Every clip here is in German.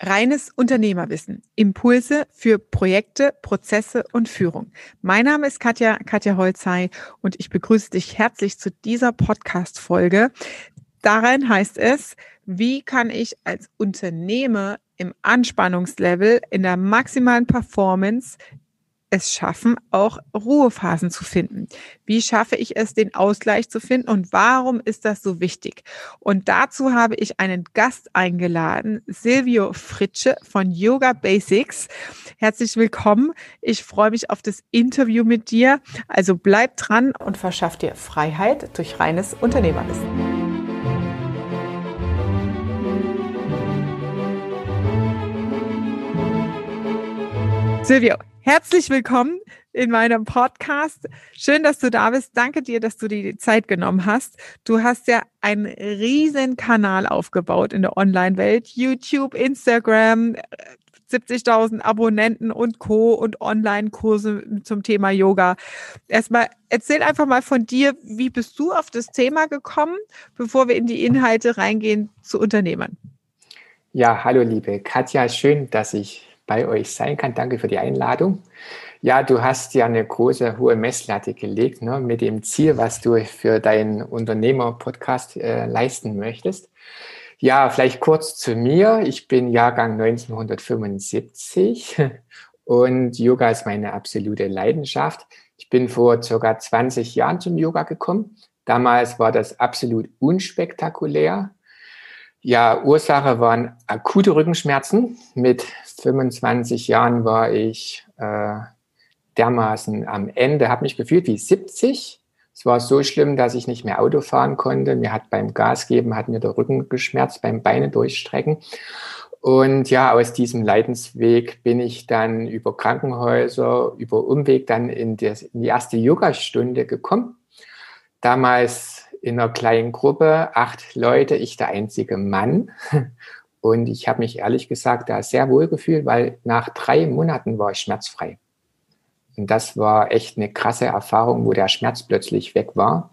Reines Unternehmerwissen. Impulse für Projekte, Prozesse und Führung. Mein Name ist Katja, Katja Holzei und ich begrüße dich herzlich zu dieser Podcast-Folge. Darin heißt es, wie kann ich als Unternehmer im Anspannungslevel, in der maximalen Performance es schaffen, auch Ruhephasen zu finden? Wie schaffe ich es, den Ausgleich zu finden und warum ist das so wichtig? Und dazu habe ich einen Gast eingeladen, Silvio Fritsche von Yoga Basics. Herzlich willkommen. Ich freue mich auf das Interview mit dir. Also bleib dran und verschaff dir Freiheit durch reines Unternehmerwissen. Silvio, Herzlich willkommen in meinem Podcast. Schön, dass du da bist. Danke dir, dass du dir die Zeit genommen hast. Du hast ja einen riesen Kanal aufgebaut in der Online-Welt. YouTube, Instagram, 70.000 Abonnenten und Co. und Online-Kurse zum Thema Yoga. Erstmal erzähl einfach mal von dir, wie bist du auf das Thema gekommen, bevor wir in die Inhalte reingehen zu Unternehmern? Ja, hallo liebe Katja, schön, dass ich bei euch sein kann. Danke für die Einladung. Ja, du hast ja eine große, hohe Messlatte gelegt ne, mit dem Ziel, was du für deinen Unternehmer-Podcast äh, leisten möchtest. Ja, vielleicht kurz zu mir. Ich bin Jahrgang 1975 und Yoga ist meine absolute Leidenschaft. Ich bin vor circa 20 Jahren zum Yoga gekommen. Damals war das absolut unspektakulär. Ja, Ursache waren akute Rückenschmerzen. Mit 25 Jahren war ich äh, dermaßen am Ende, habe mich gefühlt wie 70. Es war so schlimm, dass ich nicht mehr Auto fahren konnte. Mir hat beim Gasgeben hat mir der Rücken geschmerzt, beim Beine durchstrecken. Und ja, aus diesem Leidensweg bin ich dann über Krankenhäuser, über Umweg dann in, das, in die erste Yogastunde gekommen. Damals in einer kleinen Gruppe, acht Leute, ich der einzige Mann. Und ich habe mich ehrlich gesagt da sehr wohl gefühlt, weil nach drei Monaten war ich schmerzfrei. Und das war echt eine krasse Erfahrung, wo der Schmerz plötzlich weg war.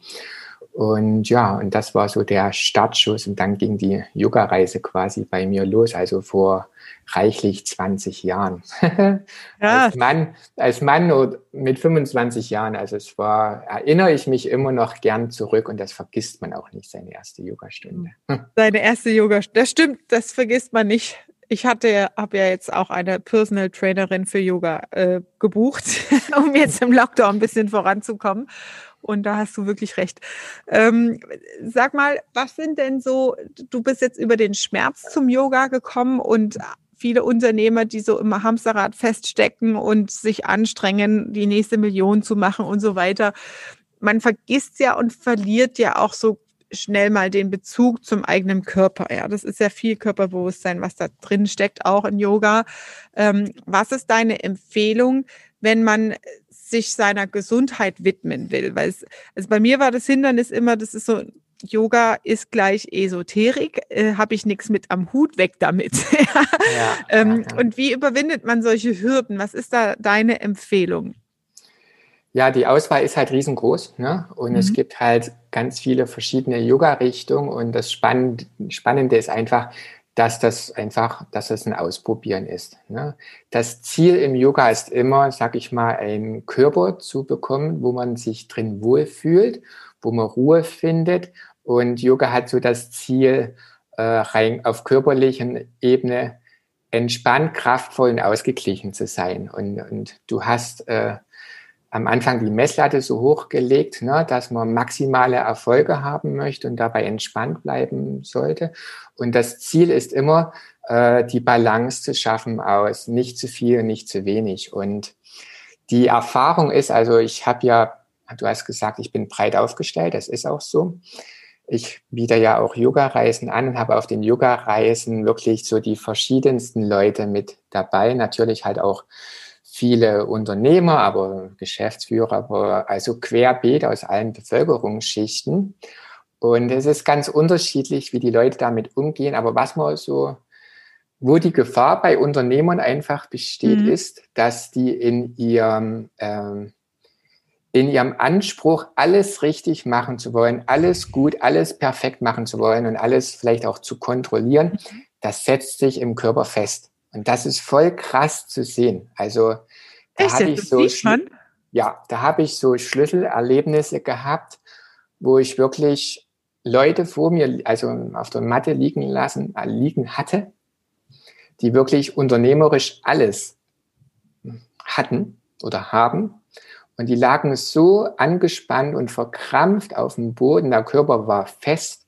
Und ja, und das war so der Startschuss. Und dann ging die Yoga-Reise quasi bei mir los, also vor reichlich 20 Jahren. Ja. als Mann, als Mann mit 25 Jahren, also es war, erinnere ich mich immer noch gern zurück und das vergisst man auch nicht, seine erste Yogastunde. Seine erste Yogastunde, das stimmt, das vergisst man nicht. Ich hatte, habe ja jetzt auch eine Personal Trainerin für Yoga äh, gebucht, um jetzt im Lockdown ein bisschen voranzukommen. Und da hast du wirklich recht. Ähm, sag mal, was sind denn so, du bist jetzt über den Schmerz zum Yoga gekommen und viele Unternehmer, die so im Hamsterrad feststecken und sich anstrengen, die nächste Million zu machen und so weiter. Man vergisst ja und verliert ja auch so schnell mal den Bezug zum eigenen Körper. Ja, das ist ja viel Körperbewusstsein, was da drin steckt, auch in Yoga. Ähm, was ist deine Empfehlung, wenn man sich seiner Gesundheit widmen will? Weil es, also bei mir war das Hindernis immer, das ist so Yoga ist gleich Esoterik, äh, habe ich nichts mit am Hut, weg damit. ja, ähm, ja. Und wie überwindet man solche Hürden? Was ist da deine Empfehlung? Ja, die Auswahl ist halt riesengroß ne? und mhm. es gibt halt ganz viele verschiedene Yoga-Richtungen und das Spannende ist einfach, dass das einfach, dass das ein Ausprobieren ist. Ne? Das Ziel im Yoga ist immer, sag ich mal, einen Körper zu bekommen, wo man sich drin wohlfühlt, wo man Ruhe findet. Und Yoga hat so das Ziel, äh, rein auf körperlichen Ebene entspannt, kraftvoll und ausgeglichen zu sein. Und, und du hast äh, am Anfang die Messlatte so hochgelegt, ne, dass man maximale Erfolge haben möchte und dabei entspannt bleiben sollte. Und das Ziel ist immer, äh, die Balance zu schaffen aus nicht zu viel und nicht zu wenig. Und die Erfahrung ist, also ich habe ja, du hast gesagt, ich bin breit aufgestellt, das ist auch so. Ich biete ja auch Yoga-Reisen an und habe auf den Yoga-Reisen wirklich so die verschiedensten Leute mit dabei. Natürlich halt auch viele Unternehmer, aber Geschäftsführer, aber also querbeet aus allen Bevölkerungsschichten. Und es ist ganz unterschiedlich, wie die Leute damit umgehen. Aber was man so, wo die Gefahr bei Unternehmern einfach besteht, mhm. ist, dass die in ihrem, ähm, in ihrem Anspruch, alles richtig machen zu wollen, alles gut, alles perfekt machen zu wollen und alles vielleicht auch zu kontrollieren, mhm das setzt sich im Körper fest. Und das ist voll krass zu sehen. Also da habe ich so ja, da habe ich so Schlüsselerlebnisse gehabt, wo ich wirklich Leute vor mir, also auf der Matte liegen lassen, äh, liegen hatte, die wirklich unternehmerisch alles hatten oder haben. Und die lagen so angespannt und verkrampft auf dem Boden. Der Körper war fest.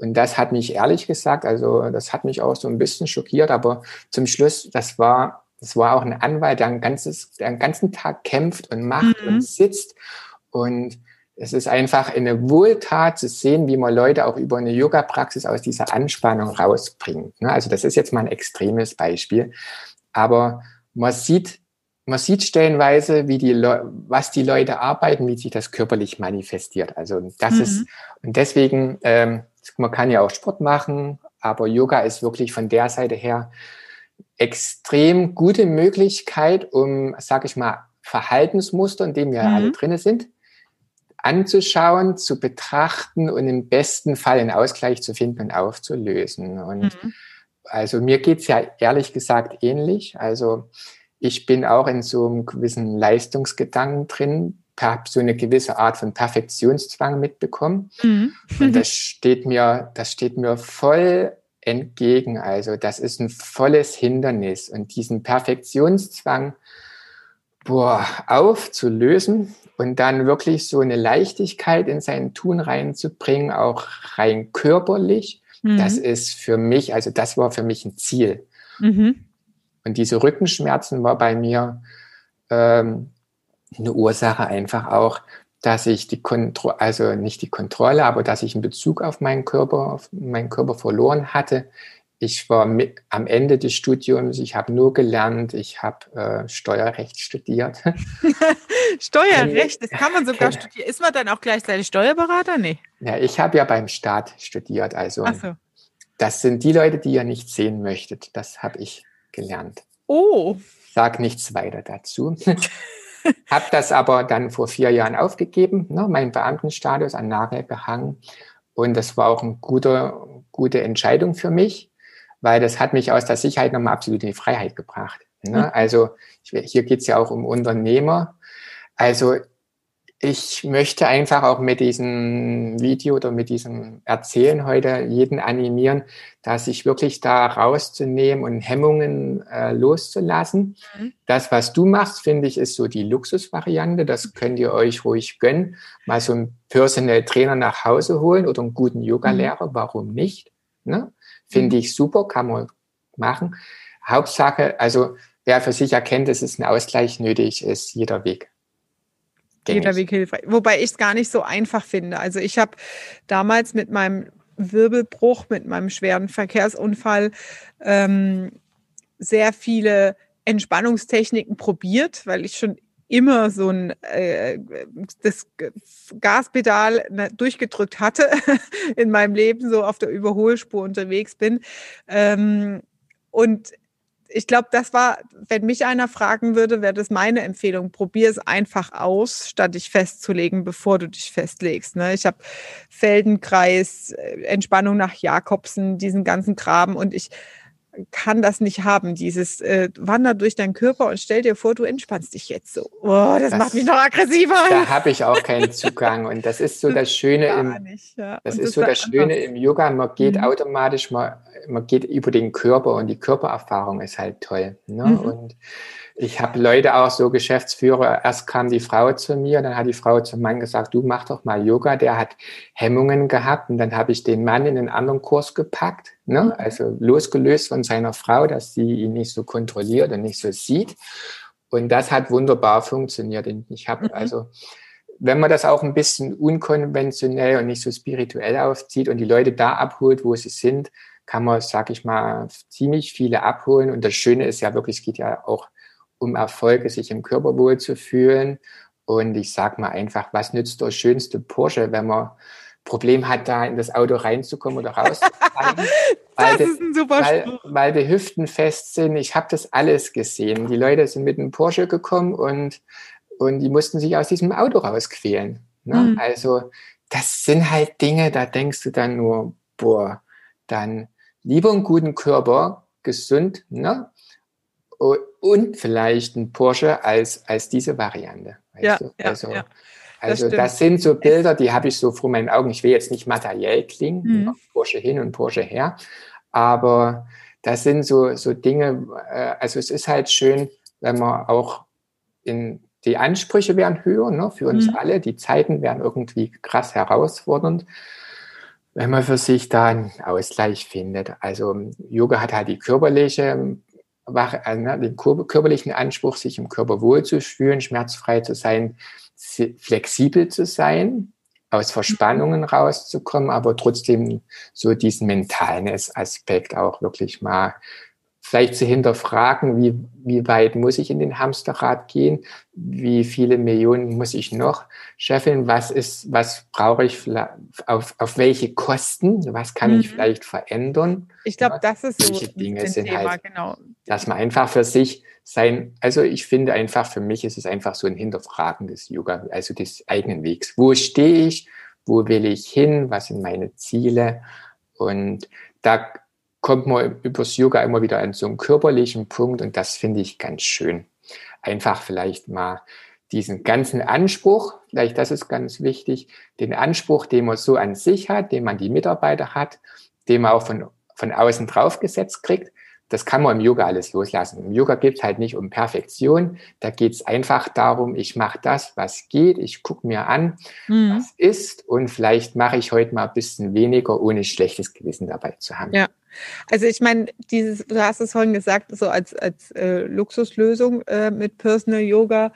Und das hat mich ehrlich gesagt, also das hat mich auch so ein bisschen schockiert. Aber zum Schluss, das war es war auch ein Anwalt, der, ein ganzes, der den ganzen Tag kämpft und macht mhm. und sitzt. Und es ist einfach eine Wohltat zu sehen, wie man Leute auch über eine Yoga-Praxis aus dieser Anspannung rausbringt. Ne? Also das ist jetzt mal ein extremes Beispiel. Aber man sieht, man sieht stellenweise, wie die was die Leute arbeiten, wie sich das körperlich manifestiert. Also das mhm. ist, und deswegen, ähm, man kann ja auch Sport machen, aber Yoga ist wirklich von der Seite her extrem gute Möglichkeit, um, sag ich mal, Verhaltensmuster, in denen wir mhm. alle drinne sind, anzuschauen, zu betrachten und im besten Fall einen Ausgleich zu finden und aufzulösen. Und mhm. also mir geht's ja ehrlich gesagt ähnlich. Also ich bin auch in so einem gewissen Leistungsgedanken drin, so eine gewisse Art von Perfektionszwang mitbekommen. Mhm. Und das steht mir, das steht mir voll entgegen. Also das ist ein volles Hindernis und diesen Perfektionszwang boah, aufzulösen und dann wirklich so eine Leichtigkeit in sein Tun reinzubringen, auch rein körperlich. Mhm. Das ist für mich, also das war für mich ein Ziel. Mhm. Und diese Rückenschmerzen war bei mir ähm, eine Ursache einfach auch, dass ich die Kontrolle, also nicht die Kontrolle, aber dass ich einen Bezug auf meinen Körper, auf meinen Körper verloren hatte. Ich war mit, am Ende des Studiums, ich habe nur gelernt, ich habe äh, Steuerrecht studiert. Steuerrecht, das kann man sogar studieren. Ist man dann auch gleichzeitig Steuerberater? Nee. Ja, ich habe ja beim Staat studiert. Also so. das sind die Leute, die ihr nicht sehen möchtet. Das habe ich gelernt. Oh. Sag nichts weiter dazu. habe das aber dann vor vier Jahren aufgegeben, ne, meinen Beamtenstatus an Nagel gehangen. Und das war auch eine gute, gute Entscheidung für mich, weil das hat mich aus der Sicherheit nochmal absolut in die Freiheit gebracht. Ne? Mhm. Also hier geht es ja auch um Unternehmer. Also ich möchte einfach auch mit diesem Video oder mit diesem Erzählen heute jeden animieren, dass sich wirklich da rauszunehmen und Hemmungen äh, loszulassen. Mhm. Das, was du machst, finde ich, ist so die Luxusvariante. Das könnt ihr euch ruhig gönnen. Mal so einen Personal Trainer nach Hause holen oder einen guten Yoga-Lehrer. Mhm. Warum nicht? Ne? Finde mhm. ich super, kann man machen. Hauptsache, also wer für sich erkennt, dass es ein Ausgleich nötig ist, jeder Weg jeder Weg hilfreich. Wobei ich es gar nicht so einfach finde. Also ich habe damals mit meinem Wirbelbruch, mit meinem schweren Verkehrsunfall ähm, sehr viele Entspannungstechniken probiert, weil ich schon immer so ein äh, das Gaspedal ne, durchgedrückt hatte in meinem Leben, so auf der Überholspur unterwegs bin. Ähm, und ich glaube, das war, wenn mich einer fragen würde, wäre das meine Empfehlung. Probier es einfach aus, statt dich festzulegen, bevor du dich festlegst. Ne? Ich habe Feldenkreis, äh, Entspannung nach Jakobsen, diesen ganzen Graben und ich kann das nicht haben, dieses äh, Wander durch deinen Körper und stell dir vor, du entspannst dich jetzt so. Oh, das, das macht mich noch aggressiver. Da habe ich auch keinen Zugang und das ist so das Schöne im nicht, ja. das und ist das so das Schöne im Yoga, man geht mhm. automatisch, man, man geht über den Körper und die Körpererfahrung ist halt toll. Ne? Mhm. Und ich habe Leute auch so Geschäftsführer, erst kam die Frau zu mir, dann hat die Frau zum Mann gesagt, du mach doch mal Yoga, der hat Hemmungen gehabt und dann habe ich den Mann in einen anderen Kurs gepackt, ne? Mhm. also losgelöst von seiner Frau, dass sie ihn nicht so kontrolliert und nicht so sieht und das hat wunderbar funktioniert ich habe mhm. also wenn man das auch ein bisschen unkonventionell und nicht so spirituell aufzieht und die Leute da abholt, wo sie sind, kann man, sag ich mal, ziemlich viele abholen. Und das Schöne ist ja wirklich, es geht ja auch um Erfolge, sich im Körper wohl zu fühlen. Und ich sag mal einfach, was nützt der schönste Porsche, wenn man Problem hat, da in das Auto reinzukommen oder rauszusteigen? das ist ein super weil, weil die Hüften fest sind. Ich habe das alles gesehen. Die Leute sind mit einem Porsche gekommen und, und die mussten sich aus diesem Auto rausquälen. Ne? Mhm. Also das sind halt Dinge, da denkst du dann nur, boah, dann lieber einen guten Körper, gesund, ne? Und vielleicht ein Porsche als, als diese Variante. ja, ja, also, ja. Also das sind so Bilder, die habe ich so vor meinen Augen. Ich will jetzt nicht materiell klingen, Mhm. Porsche hin und Porsche her, aber das sind so, so Dinge, äh, also es ist halt schön, wenn man auch in die Ansprüche werden höher, ne, für uns Mhm. alle, die Zeiten werden irgendwie krass herausfordernd, wenn man für sich da einen Ausgleich findet. Also Yoga hat halt die körperliche ne, den kör- körperlichen Anspruch, sich im Körper wohlzufühlen, schmerzfrei zu sein, flexibel zu sein, aus Verspannungen rauszukommen, aber trotzdem so diesen mentalen Aspekt auch wirklich mal vielleicht zu hinterfragen, wie, wie weit muss ich in den Hamsterrad gehen, wie viele Millionen muss ich noch scheffeln, was ist, was brauche ich, vielleicht- auf, auf welche Kosten, was kann Mhm. ich vielleicht verändern, Ich glaube, das ist so Dinge ein sind Thema, halt- genau. dass man einfach für sich sein, also ich finde einfach, für mich ist es einfach so ein Hinterfragen des Yoga, also des eigenen Wegs. Wo stehe ich? Wo will ich hin? Was sind meine Ziele? Und da kommt man übers Yoga immer wieder an so einen körperlichen Punkt und das finde ich ganz schön. Einfach vielleicht mal diesen ganzen Anspruch, vielleicht das ist ganz wichtig, den Anspruch, den man so an sich hat, den man die Mitarbeiter hat, den man auch von, von außen draufgesetzt kriegt, das kann man im Yoga alles loslassen. Im Yoga geht es halt nicht um Perfektion, da geht es einfach darum, ich mache das, was geht, ich gucke mir an, Mhm. was ist und vielleicht mache ich heute mal ein bisschen weniger, ohne schlechtes Gewissen dabei zu haben. Ja. Also ich meine, dieses, du hast es vorhin gesagt, so als, als äh, Luxuslösung äh, mit Personal Yoga,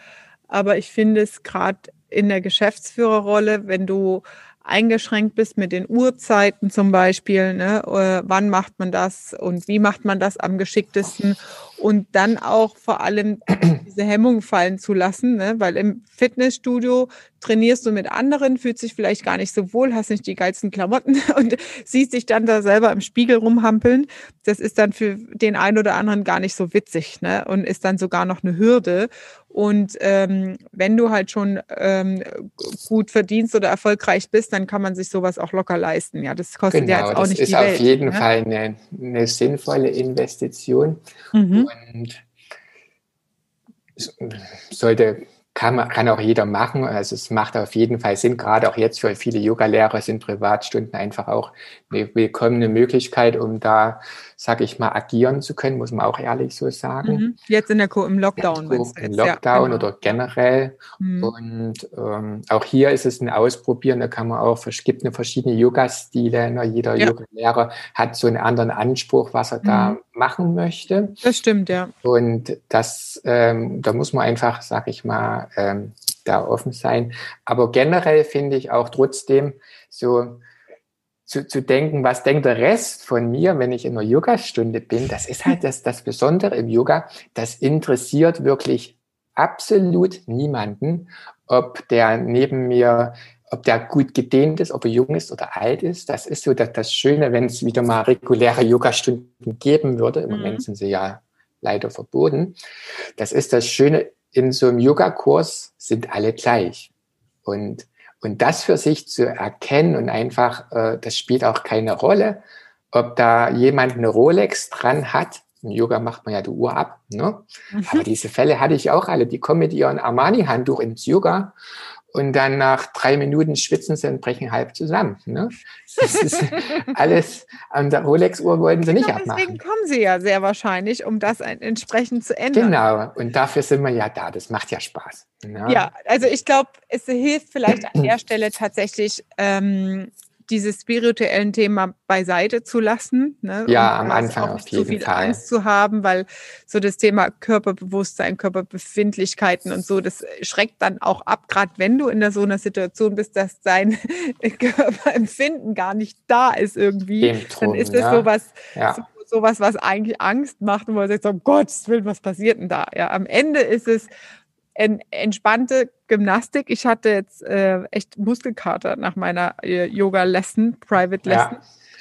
aber ich finde es gerade in der Geschäftsführerrolle, wenn du eingeschränkt bist mit den Uhrzeiten zum Beispiel, ne, äh, wann macht man das und wie macht man das am geschicktesten und dann auch vor allem diese Hemmung fallen zu lassen, ne, weil im Fitnessstudio trainierst du mit anderen, fühlst dich vielleicht gar nicht so wohl, hast nicht die geilsten Klamotten und siehst dich dann da selber im Spiegel rumhampeln. Das ist dann für den einen oder anderen gar nicht so witzig ne? und ist dann sogar noch eine Hürde. Und ähm, wenn du halt schon ähm, gut verdienst oder erfolgreich bist, dann kann man sich sowas auch locker leisten. Ja, das kostet ja Genau, jetzt auch das nicht ist die auf Welt. jeden ne? Fall eine, eine sinnvolle Investition. Mhm. Und sollte, kann, man, kann auch jeder machen. Also es macht auf jeden Fall Sinn. Gerade auch jetzt für viele Yoga-Lehrer sind Privatstunden einfach auch eine willkommene Möglichkeit, um da, sag ich mal, agieren zu können, muss man auch ehrlich so sagen. Mhm. Jetzt in der Co im Lockdown. So meinst du Im jetzt? Ja, Lockdown genau. oder generell. Mhm. Und ähm, auch hier ist es ein Ausprobieren, da kann man auch, es gibt eine verschiedene Yoga-Stile, ne? jeder Ja. Yoga-Lehrer hat so einen anderen Anspruch, was er da Mhm. Machen möchte. Das stimmt, ja. Und das, ähm, da muss man einfach, sag ich mal, ähm, da offen sein. Aber generell finde ich auch trotzdem so zu, zu denken, was denkt der Rest von mir, wenn ich in einer Yogastunde bin, das ist halt das, das Besondere im Yoga, das interessiert wirklich absolut niemanden, ob der neben mir, ob der gut gedehnt ist, ob er jung ist oder alt ist. Das ist so das, das Schöne, wenn es wieder mal reguläre Yogastunden geben würde. Im Mhm. Moment sind sie ja leider verboten. Das ist das Schöne, in so einem Yogakurs sind alle gleich. Und, und das für sich zu erkennen und einfach, äh, das spielt auch keine Rolle, ob da jemand eine Rolex dran hat. Im Yoga macht man ja die Uhr ab. Ne? Aber Mhm. diese Fälle hatte ich auch alle. Die kommen mit ihrem Armani-Handtuch ins Yoga und dann nach drei Minuten schwitzen sie und brechen halb zusammen. Ne? Das ist alles, an der Rolex-Uhr wollten sie nicht Genau abmachen. deswegen kommen sie ja sehr wahrscheinlich, um das entsprechend zu ändern. Genau, und dafür sind wir ja da. Das macht ja Spaß. Ne? Ja, also ich glaube, es hilft vielleicht an der Stelle tatsächlich, ähm, dieses spirituellen Thema beiseite zu lassen. Ne? Ja, Und am Anfang auch auf nicht zu jeden viel Fall. Angst zu haben, weil so das Thema Körperbewusstsein, Körperbefindlichkeiten und so, das schreckt dann auch ab, gerade wenn du in der, so einer Situation bist, dass dein Körperempfinden gar nicht da ist irgendwie. Dem Dann drum, ist es ja. sowas, Ja. so, sowas, was eigentlich Angst macht und man sagt, so, Gott, will, was passiert denn da? Ja, am Ende ist es en, entspannte Gymnastik. Ich hatte jetzt äh, echt Muskelkater nach meiner äh, Yoga-Lesson, Private Lesson.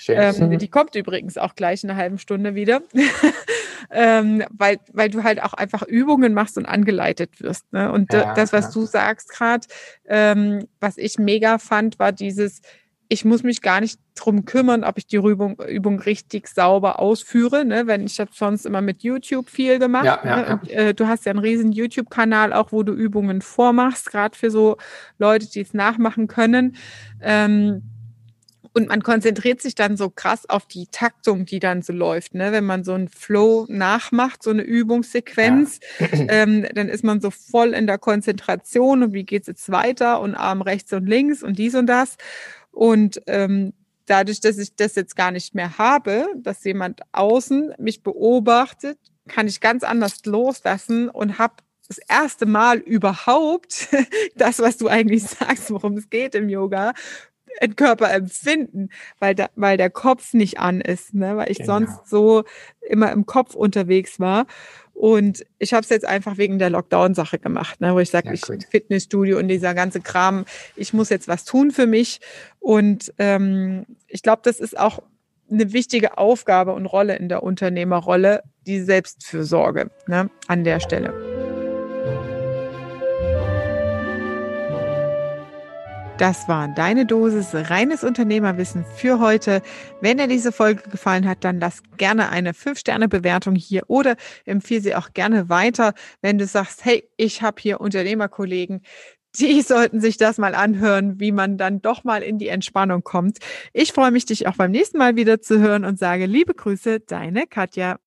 ja. Ähm, die kommt übrigens auch gleich in einer halben Stunde wieder, ähm, weil, weil du halt auch einfach Übungen machst und angeleitet wirst. Ne? Und Ja, das, was ja. du sagst gerade, ähm, was ich mega fand, war dieses, ich muss mich gar nicht drum kümmern, ob ich die Übung, Übung richtig sauber ausführe. Ne? Wenn ich habe sonst immer mit YouTube viel gemacht. Ja, ja, ne? Und, äh, du hast ja einen riesen YouTube-Kanal, auch wo du Übungen vormachst, gerade für so Leute, die es nachmachen können. Ähm, und man konzentriert sich dann so krass auf die Taktung, die dann so läuft. Ne? Wenn man so einen Flow nachmacht, so eine Übungssequenz, ja. ähm, dann ist man so voll in der Konzentration und wie geht's jetzt weiter und Arm rechts und links und dies und das. Und ähm, dadurch, dass ich das jetzt gar nicht mehr habe, dass jemand außen mich beobachtet, kann ich ganz anders loslassen und habe das erste Mal überhaupt das, was du eigentlich sagst, worum es geht im Yoga, ein Körperempfinden, weil, da, weil der Kopf nicht an ist, ne? weil ich genau. sonst so immer im Kopf unterwegs war. Und ich habe es jetzt einfach wegen der Lockdown-Sache gemacht, ne? wo ich sage, ja, ich Fitnessstudio und dieser ganze Kram, ich muss jetzt was tun für mich. Und ähm, ich glaube, das ist auch eine wichtige Aufgabe und Rolle in der Unternehmerrolle, die Selbstfürsorge ne? an der Stelle. Das war deine Dosis reines Unternehmerwissen für heute. Wenn dir diese Folge gefallen hat, dann lass gerne eine 5-Sterne-Bewertung hier oder empfehle sie auch gerne weiter, wenn du sagst, hey, ich habe hier Unternehmerkollegen, die sollten sich das mal anhören, wie man dann doch mal in die Entspannung kommt. Ich freue mich, dich auch beim nächsten Mal wieder zu hören und sage liebe Grüße, deine Katja.